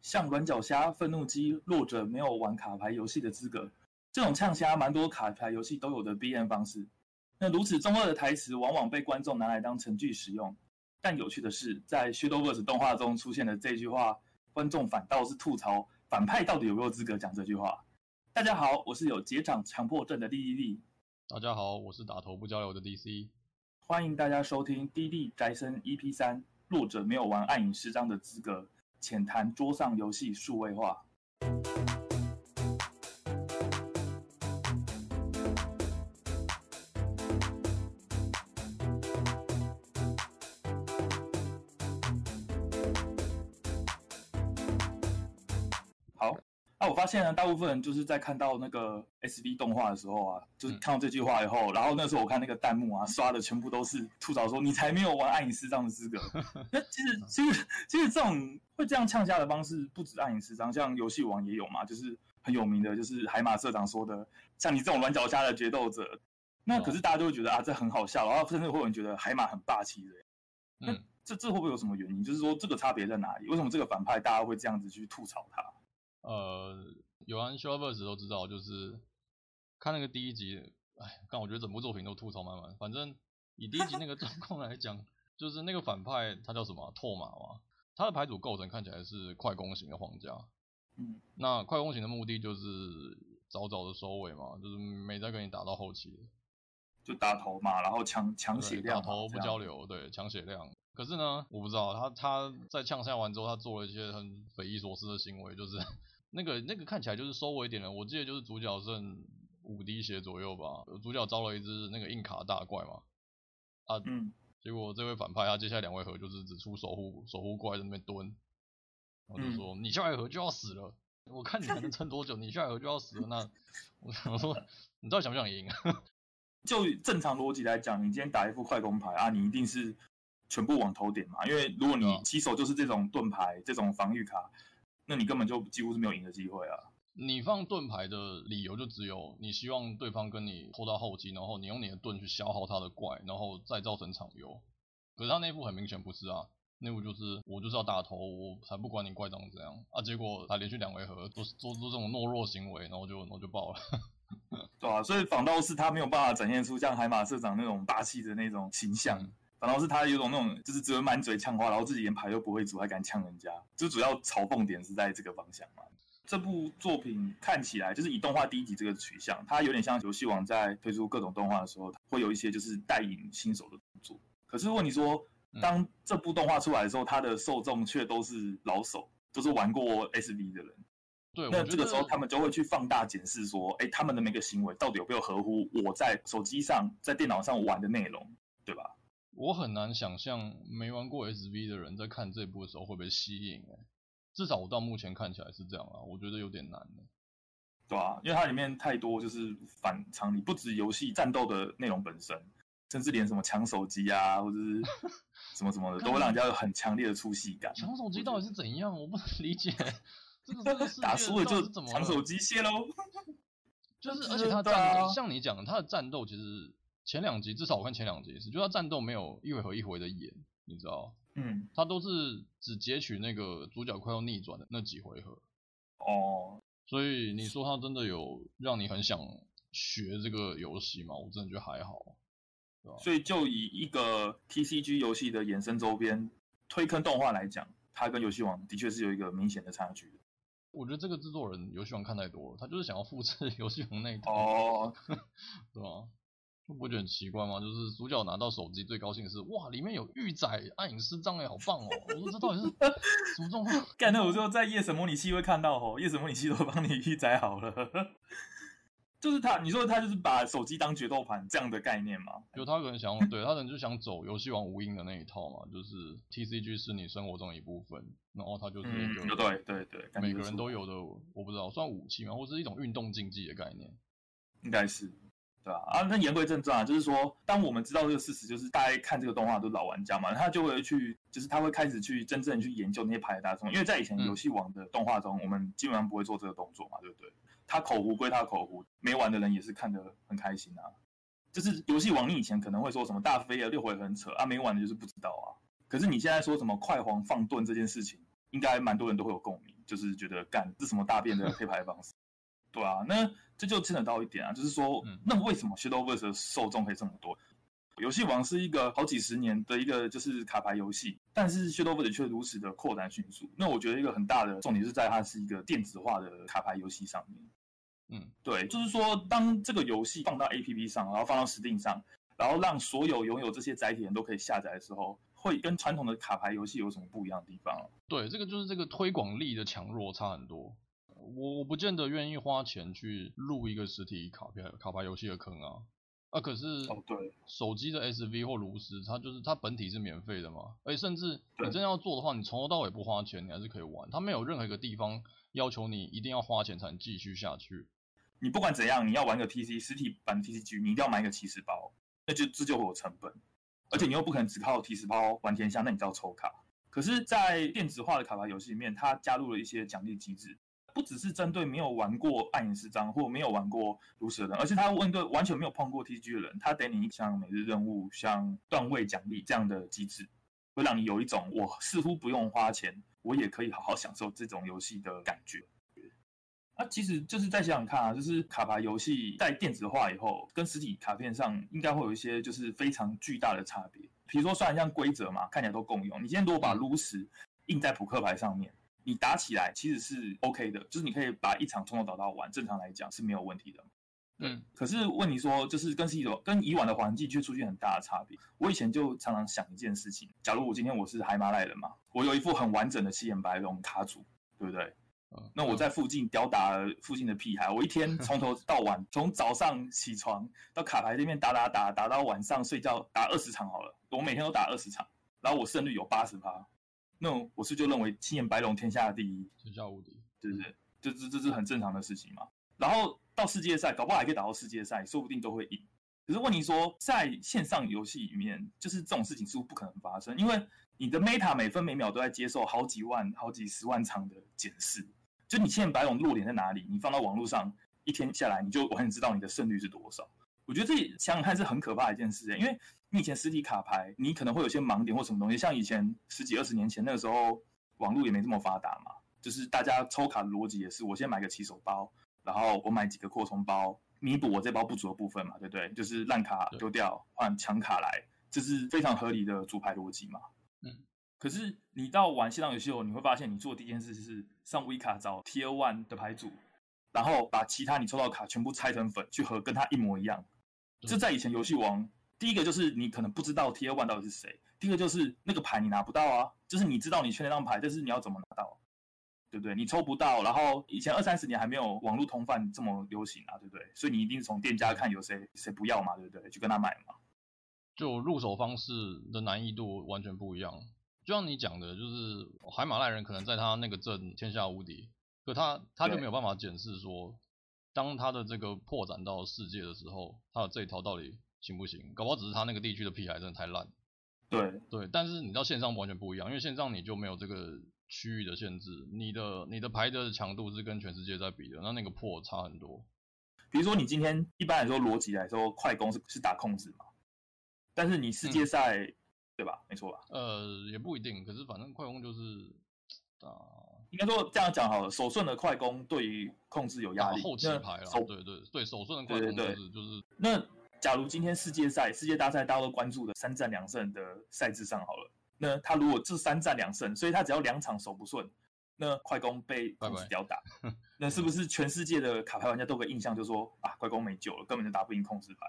像软脚虾、愤怒鸡，弱者没有玩卡牌游戏的资格。这种呛虾，蛮多卡牌游戏都有的 BM 方式。那如此中二的台词，往往被观众拿来当成句使用。但有趣的是，在 Shadowverse 动画中出现的这句话，观众反倒是吐槽反派到底有没有资格讲这句话。大家好，我是有结肠强迫症的利利利。大家好，我是打头不交流的 DC。欢迎大家收听《D D 宅生 EP 三》，弱者没有玩暗影师章的资格，浅谈桌上游戏数位化。发现呢，大部分人就是在看到那个 SV 动画的时候啊，就是看到这句话以后，嗯、然后那时候我看那个弹幕啊，刷的全部都是吐槽说你才没有玩暗影诗章的资格。那其实其实其实这种会这样呛下的方式不止暗影师章，像游戏王也有嘛，就是很有名的，就是海马社长说的，像你这种软脚虾的决斗者，那可是大家就会觉得啊，这很好笑，然后甚至会有人觉得海马很霸气的。那这这会不会有什么原因？就是说这个差别在哪里？为什么这个反派大家会这样子去吐槽他？呃，有玩 Shadowverse 都知道，就是看那个第一集，哎，但我觉得整部作品都吐槽满满。反正以第一集那个 状况来讲，就是那个反派他叫什么？拓马嘛，他的牌组构成看起来是快攻型的皇家。嗯，那快攻型的目的就是早早的收尾嘛，就是没再跟你打到后期，就打头嘛，然后抢抢血量，打头不交流，对，抢血量。可是呢，我不知道他他在呛下完之后，他做了一些很匪夷所思的行为，就是。那个那个看起来就是收尾点了，我记得就是主角剩五滴血左右吧，主角招了一只那个硬卡大怪嘛，啊，嗯，结果这位反派他接下来两位合就是只出守护守护怪在那边蹲，我就说、嗯、你下一合就要死了，我看你还能撑多久，你下一合就要死了，那我想说你到底想不想赢？就正常逻辑来讲，你今天打一副快攻牌啊，你一定是全部往头点嘛，因为如果你起手就是这种盾牌这种防御卡。那你根本就几乎是没有赢的机会啊！你放盾牌的理由就只有你希望对方跟你拖到后期，然后你用你的盾去消耗他的怪，然后再造成场优。可是他内部很明显不是啊，内部就是我就是要打头，我才不管你怪长怎样啊！结果他连续两回合都是做出这种懦弱行为，然后就然后就爆了，对啊，所以反倒是他没有办法展现出像海马社长那种霸气的那种形象。嗯反倒是他有种那种，就是只会满嘴呛话，然后自己连牌都不会煮，还敢呛人家，就主要嘲讽点是在这个方向嘛。这部作品看起来就是以动画第一集这个取向，它有点像游戏王在推出各种动画的时候，会有一些就是带引新手的动作。可是如果你说，当这部动画出来的时候，它的受众却都是老手，都是玩过 SV 的人，对，那这个时候他们就会去放大检视说，哎，他们的每个行为到底有没有合乎我在手机上、在电脑上玩的内容，对吧？我很难想象没玩过 SV 的人在看这部的时候会被吸引，哎，至少我到目前看起来是这样啊，我觉得有点难，对啊，因为它里面太多就是反常理，不止游戏战斗的内容本身，甚至连什么抢手机啊，或者是 什么什么的，都会让人家有很强烈的出戏感。抢手机到底是怎样？我不能理解。这个打输了就抢手机卸喽。就是，而且它战像你讲的，他的战斗其实。前两集至少我看前两集是，就他战斗没有一回合一回的演，你知道？嗯，他都是只截取那个主角快要逆转的那几回合。哦，所以你说他真的有让你很想学这个游戏吗？我真的觉得还好。对所以就以一个 TCG 游戏的衍生周边推坑动画来讲，它跟游戏王的确是有一个明显的差距。我觉得这个制作人游戏王看太多了，他就是想要复制 游戏王那一套。哦，对吧？不觉得很奇怪吗？就是主角拿到手机最高兴的是，哇，里面有预载暗影师章哎，好棒哦！我说这到底是 什么状况？干，的我就在夜神模拟器会看到哦，夜神模拟器都帮你预载好了。就是他，你说他就是把手机当决斗盘这样的概念吗？就他可能想，对他可能就想走游戏王无印的那一套嘛，就是 TCG 是你生活中的一部分，然后他就是一个、嗯、对对对，每个人都有的，我不知道算武器吗，或是一种运动竞技的概念，应该是。对啊？啊，那言归正传啊，就是说，当我们知道这个事实，就是大家看这个动画都是老玩家嘛，他就会去，就是他会开始去真正去研究那些牌的大众，因为在以前游戏王的动画中，嗯、我们基本上不会做这个动作嘛，对不对？他口胡归他口胡，没玩的人也是看得很开心啊。就是游戏王，你以前可能会说什么大飞啊六回很扯啊，没玩的就是不知道啊。可是你现在说什么快黄放盾这件事情，应该蛮多人都会有共鸣。就是觉得干这什么大便的配牌方式，对啊，那这就牵扯到一点啊，就是说，那为什么 Shadowverse 的受众可以这么多？游戏王是一个好几十年的一个就是卡牌游戏，但是 Shadowverse 却如此的扩展迅速。那我觉得一个很大的重点是在它是一个电子化的卡牌游戏上面。嗯，对，就是说当这个游戏放到 APP 上，然后放到 Steam 上，然后让所有拥有这些载体人都可以下载的时候，会跟传统的卡牌游戏有什么不一样的地方？对，这个就是这个推广力的强弱差很多。我我不见得愿意花钱去入一个实体卡片卡牌游戏的坑啊。啊，可是哦，对，手机的 SV 或炉石，它就是它本体是免费的嘛，而且甚至你真的要做的话，你从头到尾不花钱，你还是可以玩，它没有任何一个地方要求你一定要花钱才能继续下去。你不管怎样，你要玩个 TC 实体版 TCG，你一定要买一个起始包，那就这就会有成本，而且你又不可能只靠起始包玩天下，那你就要抽卡。可是，在电子化的卡牌游戏里面，它加入了一些奖励机制。不只是针对没有玩过暗影诗章或没有玩过炉石的人，而且他问对完全没有碰过 T G 的人，他给你像每日任务、像段位奖励这样的机制，会让你有一种我似乎不用花钱，我也可以好好享受这种游戏的感觉。那、啊、其实就是再想想看啊，就是卡牌游戏在电子化以后，跟实体卡片上应该会有一些就是非常巨大的差别。比如说，虽然像规则嘛，看起来都共用，你今天如果把炉石印在扑克牌上面。你打起来其实是 OK 的，就是你可以把一场从头打到完，正常来讲是没有问题的。嗯，可是问你说，就是跟以往跟以往的环境却出现很大的差别。我以前就常常想一件事情：假如我今天我是海马赖人嘛，我有一副很完整的七眼白龙卡组，对不对？那我在附近吊打附近的屁孩，我一天从头到晚，从早上起床到卡牌那边打打打打到晚上睡觉，打二十场好了，我每天都打二十场，然后我胜率有八十趴。那我是就认为青眼白龙天下第一，天下无敌，对不对？这这这是很正常的事情嘛。然后到世界赛，搞不好还可以打到世界赛，说不定都会赢。可是问题说，在线上游戏里面，就是这种事情似乎不可能发生，因为你的 meta 每分每秒都在接受好几万、好几十万场的检视。就你七眼白龙弱点在哪里？你放到网络上，一天下来，你就完全知道你的胜率是多少。我觉得这想想看是很可怕的一件事，因为。你以前实体卡牌，你可能会有些盲点或什么东西，像以前十几二十年前那个时候，网络也没这么发达嘛，就是大家抽卡的逻辑也是，我先买个起手包，然后我买几个扩充包，弥补我这包不足的部分嘛，对不对？就是烂卡丢掉换强卡来，这是非常合理的组牌逻辑嘛。嗯。可是你到玩线上游戏后，你会发现你做的第一件事是上 V 卡找 Tier One 的牌组，然后把其他你抽到的卡全部拆成粉，去和跟它一模一样。这在以前游戏王。第一个就是你可能不知道 Tier One 到底是谁，第二个就是那个牌你拿不到啊，就是你知道你缺那张牌，但是你要怎么拿到，对不对？你抽不到，然后以前二三十年还没有网络通贩这么流行啊，对不对？所以你一定是从店家看有谁谁不要嘛，对不对？去跟他买嘛。就入手方式的难易度完全不一样，就像你讲的，就是海马赖人可能在他那个镇天下无敌，可他他就没有办法检视说，当他的这个扩展到世界的时候，他的这一套到底。行不行？搞不好只是他那个地区的屁孩真的太烂。对对，但是你到线上完全不一样，因为线上你就没有这个区域的限制，你的你的牌的强度是跟全世界在比的，那那个破差很多。比如说你今天一般来说逻辑来说，快攻是是打控制嘛，但是你世界赛、嗯、对吧？没错吧？呃，也不一定，可是反正快攻就是啊，应该说这样讲好了，手顺的快攻对于控制有压力，后期牌了，对对对，手顺的快攻就是就是那。假如今天世界赛、世界大赛大家都关注的三战两胜的赛制上好了，那他如果这三战两胜，所以他只要两场手不顺，那快攻被控制吊打拜拜，那是不是全世界的卡牌玩家都有个印象，就说啊，快攻没救了，根本就打不赢控制牌，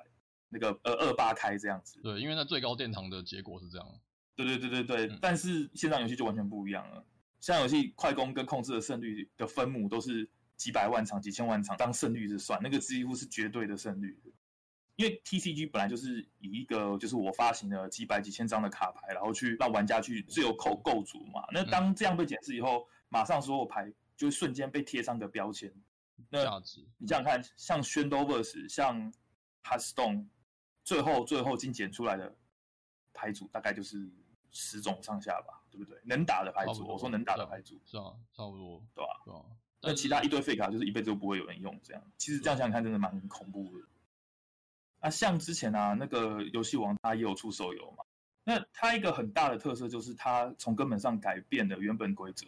那个呃二八开这样子。对，因为那最高殿堂的结果是这样。对对对对对，嗯、但是线上游戏就完全不一样了。线上游戏快攻跟控制的胜率的分母都是几百万场、几千万场当胜率是算，那个几乎是绝对的胜率。因为 TCG 本来就是以一个就是我发行了几百几千张的卡牌，然后去让玩家去自由扣构筑嘛。那当这样被检视以后，马上所有牌就会瞬间被贴上个标签。那你想想看，像 Shadowverse 像 Hearthstone，最后最后精简出来的牌组大概就是十种上下吧，对不对？能打的牌组，我说能打的牌组是啊，差不多，对吧？对啊。那其他一堆废卡就是一辈子都不会有人用，这样其实这样想想看，真的蛮恐怖的。啊，像之前啊，那个游戏王它也有出手游嘛。那它一个很大的特色就是它从根本上改变了原本规则。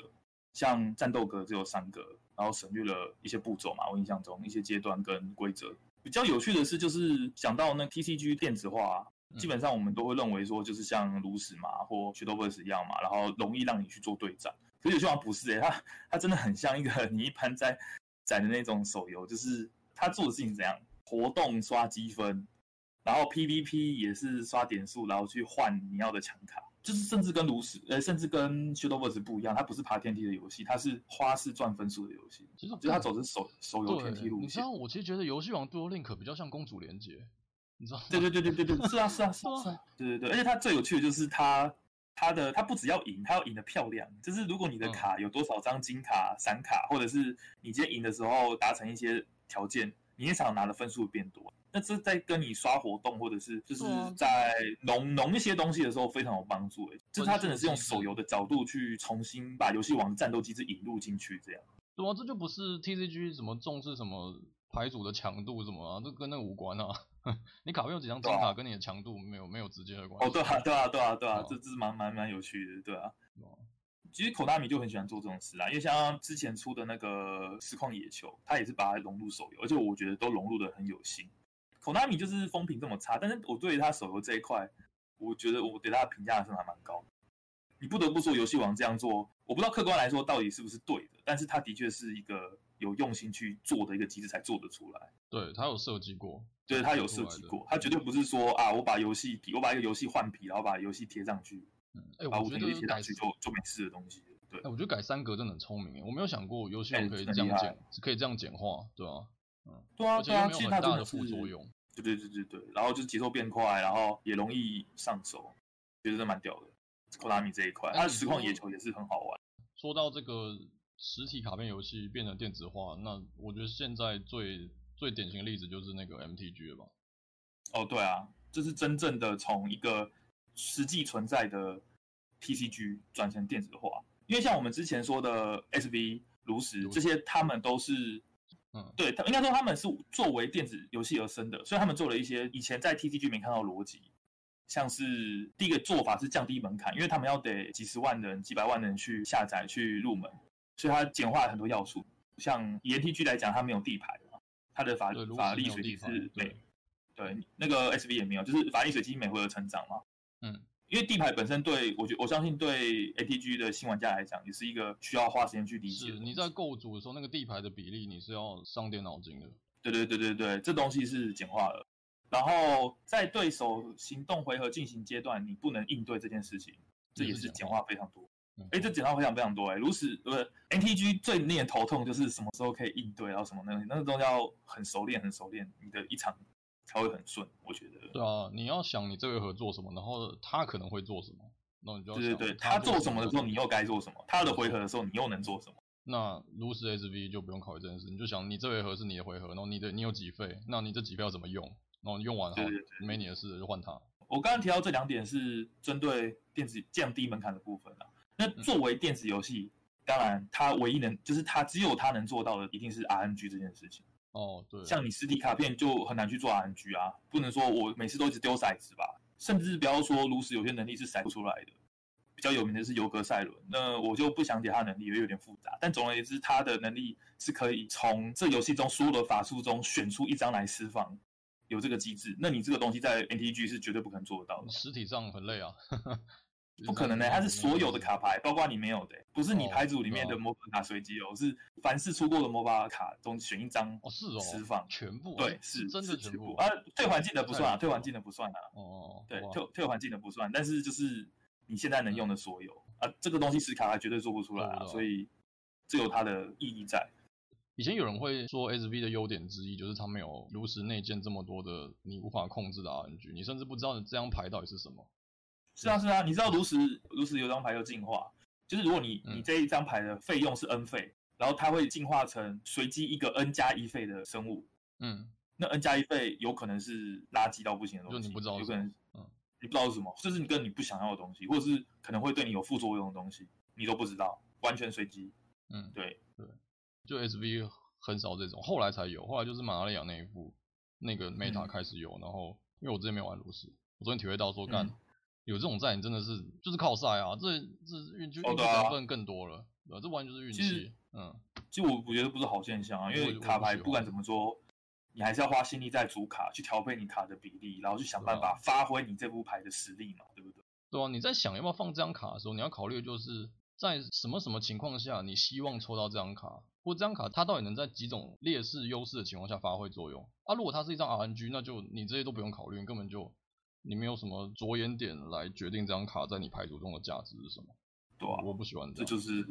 像战斗格只有三个，然后省略了一些步骤嘛。我印象中一些阶段跟规则比较有趣的是，就是讲到那 TCG 电子化啊，基本上我们都会认为说，就是像炉石嘛或 Shadowverse 一样嘛，然后容易让你去做对战。可是有些玩不是诶、欸，它它真的很像一个 你一般在载的那种手游，就是它做的事情怎样，活动刷积分，然后 PVP 也是刷点数，然后去换你要的强卡，就是甚至跟炉石呃，甚至跟 Shadowverse 不一样，它不是爬天梯的游戏，它是花式赚分数的游戏。其实就是它走的是手手游天梯路线。你知道，我其实觉得游戏王 Duel Link 比较像公主连结，你知道吗？对对对对对对，是啊是啊是啊，是啊，对对对，而且它最有趣的就是它。它的它不只要赢，它要赢得漂亮。就是如果你的卡有多少张金卡、闪卡，或者是你今天赢的时候达成一些条件，你一场拿的分数变多。那这在跟你刷活动，或者是就是在浓浓一些东西的时候非常有帮助。哎，就是他真的是用手游的角度去重新把游戏王战斗机制引入进去，这样。对啊，这就不是 TCG 什么重视什么牌组的强度什么啊，这跟那个无关啊。你卡片有几张金卡，跟你的强度没有、啊、没有直接的关系。哦，对啊，对啊，对啊，对啊，这这是蛮蛮蛮有趣的，对啊。其实 Konami 就很喜欢做这种事啦，因为像之前出的那个实况野球，他也是把它融入手游，而且我觉得都融入的很有心。Konami 就是风评这么差，但是我对于他手游这一块，我觉得我对他的评价是还蛮高的。你不得不说，游戏王这样做，我不知道客观来说到底是不是对的，但是他的确是一个有用心去做的一个机制才做得出来。对，他有设计过。对，他有设计过，他绝对不是说啊，我把游戏皮，我把一个游戏换皮，然后把游戏贴上去，嗯，哎，我觉得贴上去就就没事的东西。对，哎，我觉得改三格真的很聪明，我没有想过游戏王可以这样简，可以这样简化，对啊，嗯，对啊，对啊，其实它大的副作用，对对对对对，然后就是节奏变快，然后也容易上手，觉得这蛮屌的。Konami 这一块，它的实况野球也是很好玩。说到这个实体卡片游戏变成电子化，那我觉得现在最最典型的例子就是那个 MTG 了吧？哦，对啊，这是真正的从一个实际存在的 TCG 转成电子化。因为像我们之前说的 SV、炉石这些，他们都是，嗯，对，他应该说他们是作为电子游戏而生的，所以他们做了一些以前在 TCG 没看到逻辑，像是第一个做法是降低门槛，因为他们要得几十万人、几百万人去下载去入门，所以它简化了很多要素。像以 MTG 来讲，它没有地牌嘛。它的法法力水晶是每对那个 S V 也没有，就是法力水晶每回合成长嘛。嗯，因为地牌本身对我觉我相信对 A T G 的新玩家来讲，也是一个需要花时间去理解。是你在构筑的时候，那个地牌的比例你是要伤点脑筋的。对对对对对，这东西是简化了。然后在对手行动回合进行阶段，你不能应对这件事情，这也是简化非常多。哎，这简化非常非常多哎，如此不是 NTG 最令人头痛就是什么时候可以应对，然后什么那个那个东西要很熟练很熟练，你的一场才会很顺。我觉得。对啊，你要想你这回合做什么，然后他可能会做什么，那你就要想。对对对，他做什么的时候，你又该做什么？他的回合的时候，你又能做什么？那如果是 SV 就不用考虑这件事，你就想你这回合是你的回合，然后你的你有几费，那你这几费要怎么用？然后你用完后没你的事就换他。我刚刚提到这两点是针对电子降低门槛的部分啊。那作为电子游戏，当然它唯一能就是它只有它能做到的，一定是 RNG 这件事情。哦，对，像你实体卡片就很难去做 RNG 啊，不能说我每次都一直丢骰子吧，甚至不要说炉石有些能力是骰不出来的。比较有名的是尤格赛伦，那我就不想解他能力，因为有点复杂。但总而言之，他的能力是可以从这游戏中所有的法术中选出一张来释放，有这个机制。那你这个东西在 NTG 是绝对不可能做得到的。实体上很累啊。不可能的、欸，它是所有的卡牌，包括你没有的、不是你牌组里面的魔法卡随机哦，是凡是出过的魔法卡中选一张哦，是哦，释放全部，对，是真的全部啊，退环境的不算啊，退环境的不算啊，哦，对，退退环境的不算，但是就是你现在能用的所有啊，这个东西实卡还绝对做不出来啊，所以这有它的意义在。以前有人会说 SV 的优点之一就是它没有炉石内建这么多的你无法控制的 RNG，你甚至不知道你这张牌到底是什么。是啊是啊，你知道炉石炉石有张牌叫进化，就是如果你你这一张牌的费用是 N 费，然后它会进化成随机一个 N 加一费的生物，嗯，那 N 加一费有可能是垃圾到不行的东西，就你不知道，有可能，嗯，你不知道是什么，就是你跟你不想要的东西，或者是可能会对你有副作用的东西，你都不知道，完全随机，嗯，对。对，就 SV 很少这种，后来才有，后来就是玛纳利亚那一副那个 Meta 开始有，嗯、然后因为我之前没玩炉石，我昨天体会到说干。嗯有这种在，你真的是就是靠赛啊！这这运气运气成分更多了，呃，这完全就是运气。嗯，其实我我觉得不是好现象啊，因为卡牌不管怎么说，你还是要花心力在主卡，去调配你卡的比例，然后去想办法发挥你这副牌的实力嘛，对不对？对啊，你在想要不要放这张卡的时候，你要考虑的就是在什么什么情况下，你希望抽到这张卡，或这张卡它到底能在几种劣势优势的情况下发挥作用啊？如果它是一张 RNG，那就你这些都不用考虑，你根本就你没有什么着眼点来决定这张卡在你牌组中的价值是什么。对啊，我不喜欢这，这就是，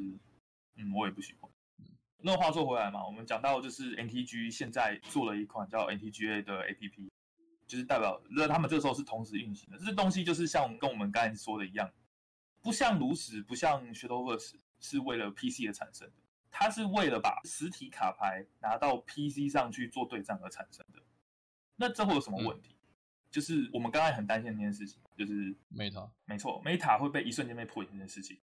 嗯，我也不喜欢。嗯，那话说回来嘛，我们讲到就是 NTG 现在做了一款叫 NTGA 的 APP。就是代表，那他们这时候是同时运行的。这些东西就是像跟我们刚才说的一样，不像炉石，不像 Shadowverse 是为了 PC 而产生的，它是为了把实体卡牌拿到 PC 上去做对战而产生的。那这会有什么问题？嗯、就是我们刚才很担心的一件事情，就是 Meta，没错，Meta 会被一瞬间被破解这件事情。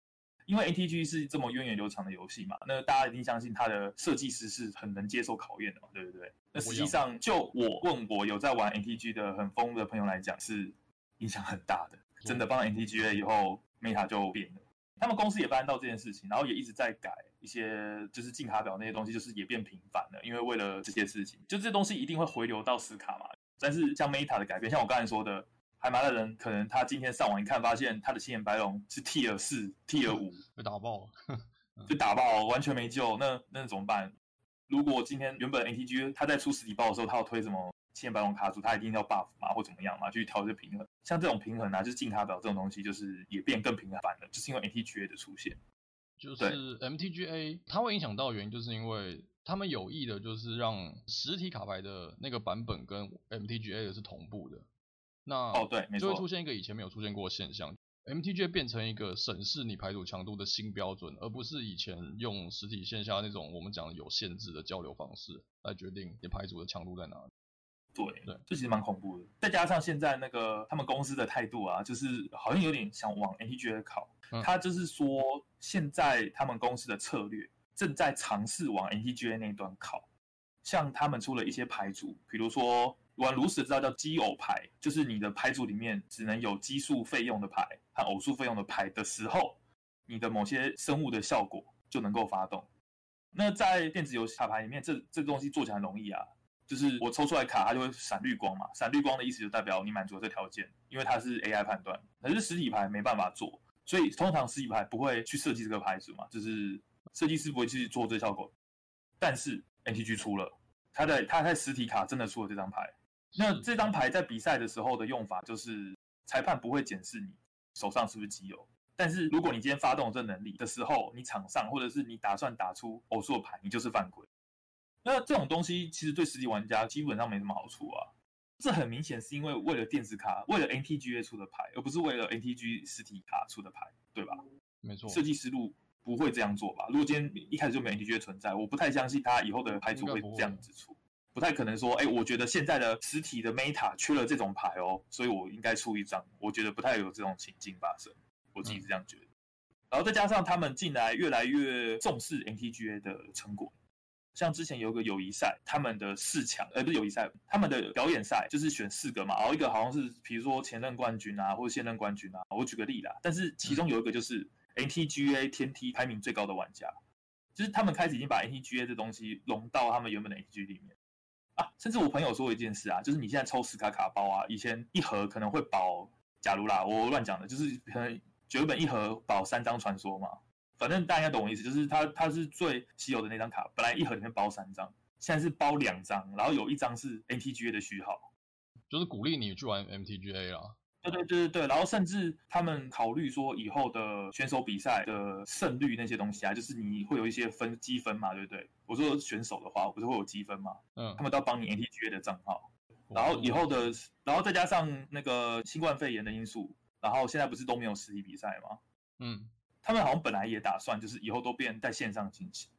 因为 ATG 是这么源远流长的游戏嘛，那大家一定相信它的设计师是很能接受考验的嘛，对不对？那实际上，就我问我有在玩 ATG 的很疯的朋友来讲，是影响很大的。真的帮 ATG 了以后，Meta 就变了。他们公司也发现到这件事情，然后也一直在改一些，就是进卡表那些东西，就是也变频繁了。因为为了这些事情，就这些东西一定会回流到死卡嘛。但是像 Meta 的改变，像我刚才说的。海马的人可能他今天上网一看，发现他的青眼白龙是 Tier 四、Tier 五被打爆了，就打爆，完全没救。那那怎么办？如果今天原本 ATG 他在出实体包的时候，他要推什么青眼白龙卡组，他一定要 buff 嘛，或怎么样嘛，去调这平衡。像这种平衡啊，就是进卡表这种东西，就是也变更频繁了，就是因为 ATGA 的出现。就是 MTGA 它会影响到的原因，就是因为他们有意的，就是让实体卡牌的那个版本跟 MTGA 的是同步的。那哦对，没错，就会出现一个以前没有出现过的现象，MTGA 变成一个审视你牌组强度的新标准，而不是以前用实体线下那种我们讲的有限制的交流方式来决定你牌组的强度在哪里。对对，这其实蛮恐怖的。再加上现在那个他们公司的态度啊，就是好像有点想往 MTG 靠，嗯、他就是说现在他们公司的策略正在尝试往 NTGA 那一端靠，像他们出了一些牌组，比如说。玩炉石知道叫奇偶牌，就是你的牌组里面只能有奇数费用的牌和偶数费用的牌的时候，你的某些生物的效果就能够发动。那在电子游戏卡牌里面，这这东西做起来很容易啊，就是我抽出来卡，它就会闪绿光嘛。闪绿光的意思就代表你满足了这条件，因为它是 AI 判断。可是实体牌没办法做，所以通常实体牌不会去设计这个牌组嘛，就是设计师不会去做这效果。但是 NTG 出了，他在他在实体卡真的出了这张牌。那这张牌在比赛的时候的用法，就是裁判不会检视你手上是不是机油，但是如果你今天发动这能力的时候，你场上或者是你打算打出偶数的牌，你就是犯规。那这种东西其实对实体玩家基本上没什么好处啊。这很明显是因为为了电子卡，为了 NTGA 出的牌，而不是为了 NTG 实体卡出的牌，对吧？没错，设计思路不会这样做吧？如果今天一开始就没有 NTGA 存在，我不太相信他以后的牌组会这样子出。不太可能说，哎，我觉得现在的实体的 Meta 缺了这种牌哦，所以我应该出一张。我觉得不太有这种情境发生，我自己是这样觉得。嗯、然后再加上他们近来越来越重视 NTGA 的成果，像之前有个友谊赛，他们的四强，呃，不是友谊赛，他们的表演赛就是选四个嘛，然后一个好像是比如说前任冠军啊，或者现任冠军啊，我举个例啦。但是其中有一个就是 MTGA 天梯排名最高的玩家，就是他们开始已经把 MTGA 这东西融到他们原本的 MTG 里面。啊，甚至我朋友说一件事啊，就是你现在抽十卡卡包啊，以前一盒可能会保，假如啦，我乱讲的，就是可能原本一盒保三张传说嘛，反正大家懂我意思，就是它它是最稀有的那张卡，本来一盒里面包三张，现在是包两张，然后有一张是 MTGA 的序号，就是鼓励你去玩 MTGA 啦。对对对对对，然后甚至他们考虑说以后的选手比赛的胜率那些东西啊，就是你会有一些分积分嘛，对不对？我说选手的话，不是会有积分嘛？嗯，他们都要帮你 ATGA 的账号，然后以后的，然后再加上那个新冠肺炎的因素，然后现在不是都没有实体比赛吗？嗯，他们好像本来也打算就是以后都变在线上进行。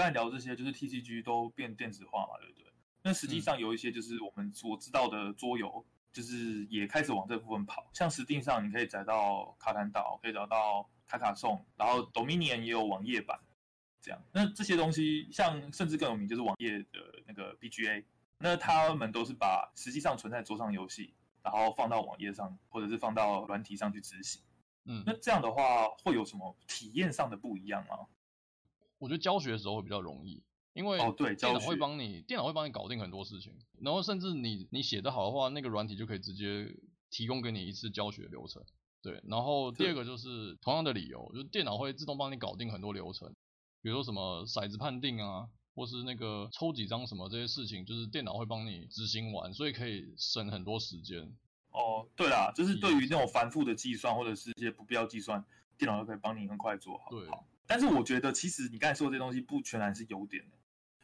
刚才聊这些，就是 TCG 都变电子化嘛，对不对？那实际上有一些就是我们所知道的桌游，就是也开始往这部分跑。像 Steam 上，你可以找到卡坦岛，可以找到卡卡颂，然后 Dominion 也有网页版，这样。那这些东西，像甚至更有名就是网页的那个 BGA，那他们都是把实际上存在桌上游戏，然后放到网页上，或者是放到软体上去执行。嗯，那这样的话会有什么体验上的不一样吗？我觉得教学的时候会比较容易，因为哦对，电脑会帮你，电脑会帮你搞定很多事情，然后甚至你你写得好的话，那个软体就可以直接提供给你一次教学流程。对，然后第二个就是同样的理由，就是电脑会自动帮你搞定很多流程，比如说什么骰子判定啊，或是那个抽几张什么这些事情，就是电脑会帮你执行完，所以可以省很多时间。哦，对啦，就是对于那种繁复的计算或者是一些不必要计算，电脑都可以帮你很快做好。对，好。但是我觉得其实你刚才说的这些东西不全然是优点的，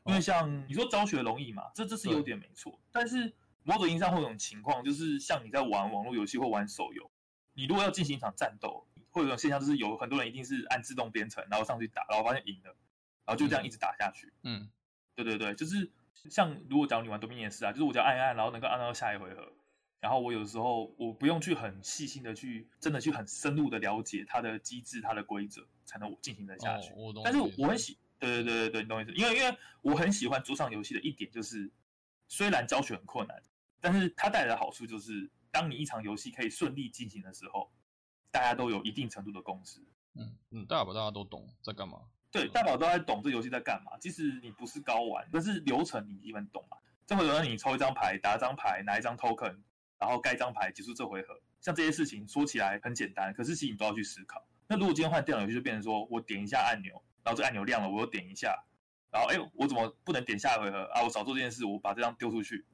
因为像你说教学容易嘛，这这是优点没错。但是某种意义上会有种情况，就是像你在玩网络游戏或玩手游。你如果要进行一场战斗，会有一种现象，就是有很多人一定是按自动编程，然后上去打，然后发现赢了，然后就这样一直打下去。嗯，对对对，就是像如果假如你玩多米尼斯啊，就是我只要按一按，然后能够按到下一回合，然后我有时候我不用去很细心的去，真的去很深入的了解它的机制、它的规则，才能进行的下去。哦，但是我很喜，对对对对对，你懂我意思？因为因为我很喜欢桌上游戏的一点就是，虽然教学很困难，但是它带来的好处就是。当你一场游戏可以顺利进行的时候，大家都有一定程度的共识。嗯嗯，大宝大家都懂在干嘛。对，大宝都在懂这游戏在干嘛。即使你不是高玩，但是流程你基本懂嘛。这回合你抽一张牌，打一张牌，拿一张 token，然后盖张牌结束这回合。像这些事情说起来很简单，可是其实你都要去思考。那如果今天换电脑游戏，就变成说我点一下按钮，然后这按钮亮了，我又点一下，然后哎，我怎么不能点下一回合啊？我少做这件事，我把这张丢出去，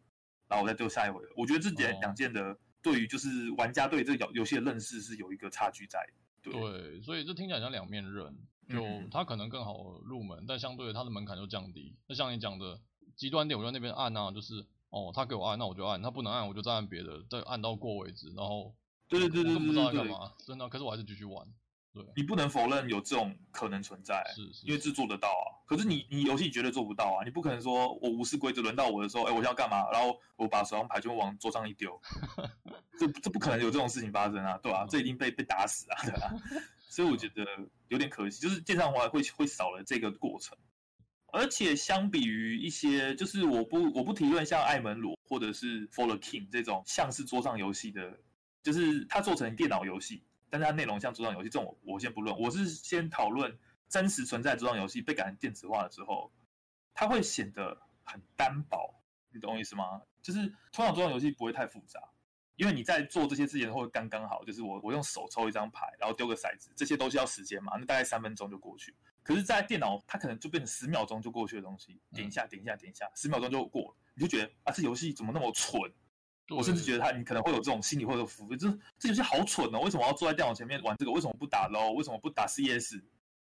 然后我再丢下一回合。我觉得这点两件的。哦对于就是玩家对这个游游戏的认识是有一个差距在对，对，所以这听起来像两面刃，就它可能更好入门，嗯、但相对的它的门槛就降低。那像你讲的极端点，我在那边按啊，就是哦，他给我按，那我就按，他不能按，我就再按别的，再按到过为止，然后对对对对，我都不知道在干嘛，真的，可是我还是继续玩。对，你不能否认有这种可能存在，是因为这做得到啊。可是你你游戏绝对做不到啊，你不可能说我无视规则，轮到我的时候，哎，我想要干嘛，然后我把手上牌就往桌上一丢，这这不可能有这种事情发生啊，对吧、啊？这一定被被打死啊，对吧？所以我觉得有点可惜，就是电商化会会少了这个过程。而且相比于一些，就是我不我不提论像艾门罗或者是 For the King 这种像是桌上游戏的，就是它做成电脑游戏。但是它内容像桌上游戏这种，我先不论。我是先讨论真实存在桌上游戏被改成电子化了之后，它会显得很单薄。你懂我意思吗？就是通常桌上游戏不会太复杂，因为你在做这些之前会刚刚好。就是我我用手抽一张牌，然后丢个骰子，这些都是要时间嘛，那大概三分钟就过去。可是，在电脑它可能就变成十秒钟就过去的东西，点一下，点一下，点一下，十秒钟就过了，你就觉得啊，这游戏怎么那么蠢？我甚至觉得他，你可能会有这种心理或者负面，就是这游戏好蠢哦！为什么要坐在电脑前面玩这个？为什么不打 LOL？为什么不打 CS？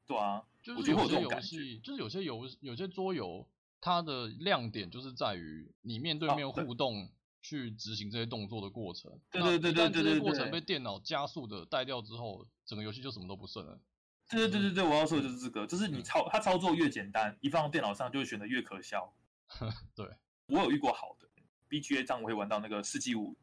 对啊，就是有些游戏，就是有些游有些桌游，它的亮点就是在于你面对面互动去执行这些动作的过程。对对对对对对，这些过程被电脑加速的带掉之后，整个游戏就什么都不剩了。对对对对对，我要说的就是这个，就是你操它操作越简单，一放到电脑上就会显得越可笑。对，我有遇过好的。BGA 这样我会玩到那个世纪五，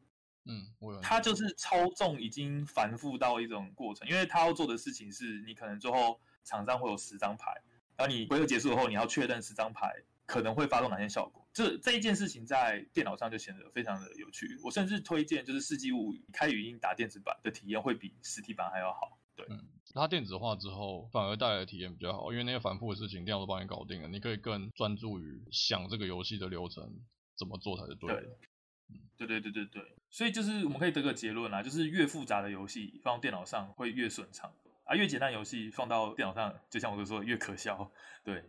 嗯，我有。他就是操纵已经繁复到一种过程，因为他要做的事情是你可能最后场上会有十张牌，然后你回合结束后你要确认十张牌可能会发动哪些效果，这这一件事情在电脑上就显得非常的有趣。我甚至推荐就是世纪物语开语音打电子版的体验会比实体版还要好。对，嗯，它电子化之后反而带来的体验比较好，因为那些繁复的事情电脑都帮你搞定了，你可以更专注于想这个游戏的流程。怎么做才是对的？对，对对对对对，所以就是我们可以得个结论啦，就是越复杂的游戏放到电脑上会越顺畅啊，越简单游戏放到电脑上，就像我都说的越可笑。对。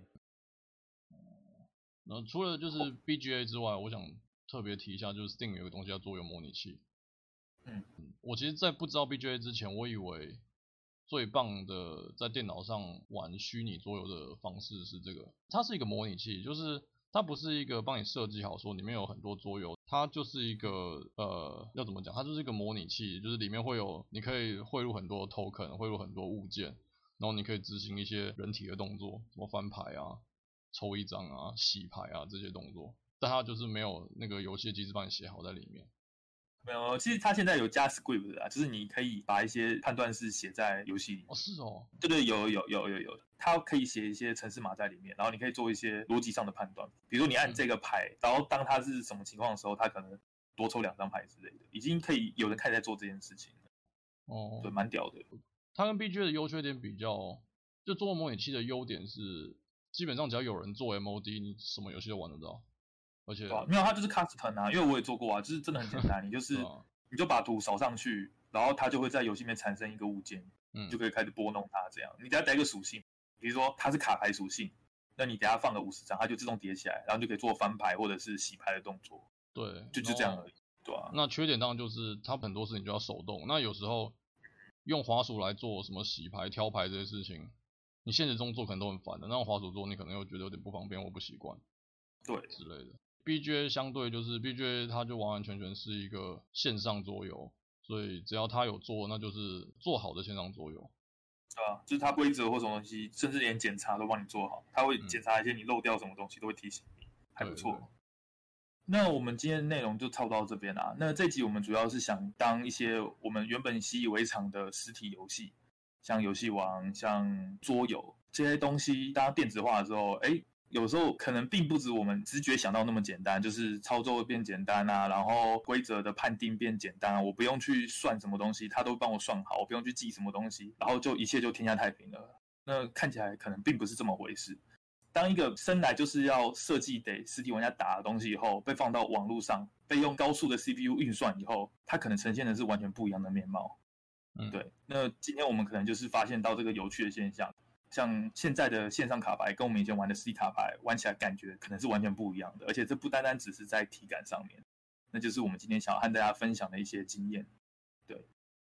然后除了就是 BGA 之外，我想特别提一下，就是 Steam 有个东西叫桌游模拟器。嗯，我其实，在不知道 BGA 之前，我以为最棒的在电脑上玩虚拟桌游的方式是这个，它是一个模拟器，就是。它不是一个帮你设计好说里面有很多桌游，它就是一个呃要怎么讲？它就是一个模拟器，就是里面会有你可以汇入很多 token，汇入很多物件，然后你可以执行一些人体的动作，什么翻牌啊、抽一张啊、洗牌啊这些动作，但它就是没有那个游戏机制帮你写好在里面。没有，其实它现在有加 script 的啊，就是你可以把一些判断式写在游戏里。哦，是哦，对对，有有有有有，它可以写一些程式码在里面，然后你可以做一些逻辑上的判断。比如说你按这个牌，嗯、然后当它是什么情况的时候，它可能多抽两张牌之类的，已经可以有人开始在做这件事情了。哦，对，蛮屌的。它跟 BGA 的优缺点比较，就做模拟器的优点是，基本上只要有人做 MOD，你什么游戏都玩得到。而且、啊、没有，它就是 custom 啊，因为我也做过啊，就是真的很简单，你就 是、啊、你就把图扫上去，然后它就会在游戏里面产生一个物件，嗯，就可以开始拨弄它这样。你等下带一个属性，比如说它是卡牌属性，那你等下放个五十张，它就自动叠起来，然后就可以做翻牌或者是洗牌的动作。对，就就这样而已，对啊。那缺点当然就是它很多事情就要手动，那有时候用滑鼠来做什么洗牌、挑牌这些事情，你现实中做可能都很烦的，那种滑鼠做你可能又觉得有点不方便，或不习惯，对之类的。BGA 相对就是 BGA，它就完完全全是一个线上桌游，所以只要它有做，那就是做好的线上桌游。啊，就是它规则或什么东西，甚至连检查都帮你做好，它会检查一些你漏掉什么东西，都会提醒你，还不错。那我们今天的内容就差不多到这边啦。那这集我们主要是想当一些我们原本习以为常的实体游戏，像游戏王、像桌游这些东西，当它电子化的时候，哎。有时候可能并不止我们直觉想到那么简单，就是操作会变简单啊，然后规则的判定变简单啊，我不用去算什么东西，它都帮我算好，我不用去记什么东西，然后就一切就天下太平了。那看起来可能并不是这么回事。当一个生来就是要设计给实体玩家打的东西以后，被放到网络上，被用高速的 CPU 运算以后，它可能呈现的是完全不一样的面貌。嗯，对。那今天我们可能就是发现到这个有趣的现象。像现在的线上卡牌跟我们以前玩的实体卡牌玩起来感觉可能是完全不一样的，而且这不单单只是在体感上面，那就是我们今天想要和大家分享的一些经验。对，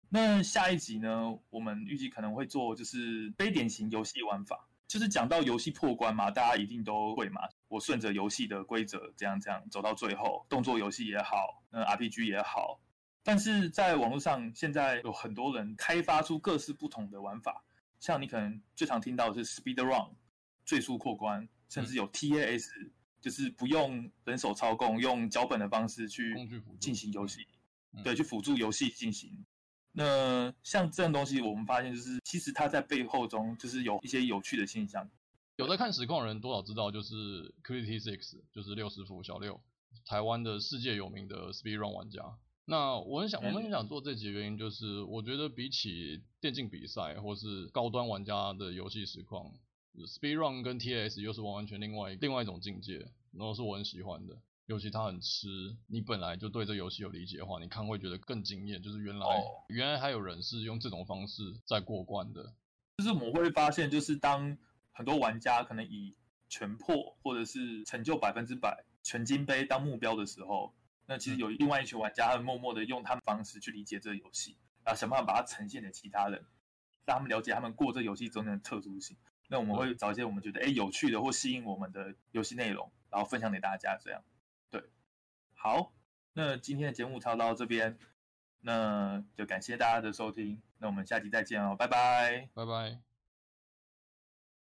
那下一集呢，我们预计可能会做就是非典型游戏玩法，就是讲到游戏破关嘛，大家一定都会嘛，我顺着游戏的规则这样这样走到最后，动作游戏也好，那 RPG 也好，但是在网络上现在有很多人开发出各式不同的玩法。像你可能最常听到的是 speed run，最速过关，甚至有 TAS，、嗯、就是不用人手操控，用脚本的方式去进行游戏，对，去辅助游戏进行。那像这样东西，我们发现就是其实它在背后中就是有一些有趣的现象。有在看实况的人多少知道，就是 Crity Six，就是六师傅小六，台湾的世界有名的 speed run 玩家。那我很想，我们很想做这集的原因就是，我觉得比起电竞比赛或是高端玩家的游戏实况，Speedrun 跟 TAS 又是完完全另外另外一种境界，然后是我很喜欢的。尤其它很吃，你本来就对这游戏有理解的话，你看会觉得更惊艳。就是原来、哦、原来还有人是用这种方式在过关的。就是我会发现，就是当很多玩家可能以全破或者是成就百分之百全金杯当目标的时候。那其实有另外一群玩家，他们默默的用他们方式去理解这个游戏，然后想办法把它呈现给其他人，让他们了解他们过这游戏中的特殊性。那我们会找一些我们觉得哎有趣的或吸引我们的游戏内容，然后分享给大家。这样，对，好，那今天的节目差不多到这边，那就感谢大家的收听，那我们下期再见哦，拜拜，拜拜。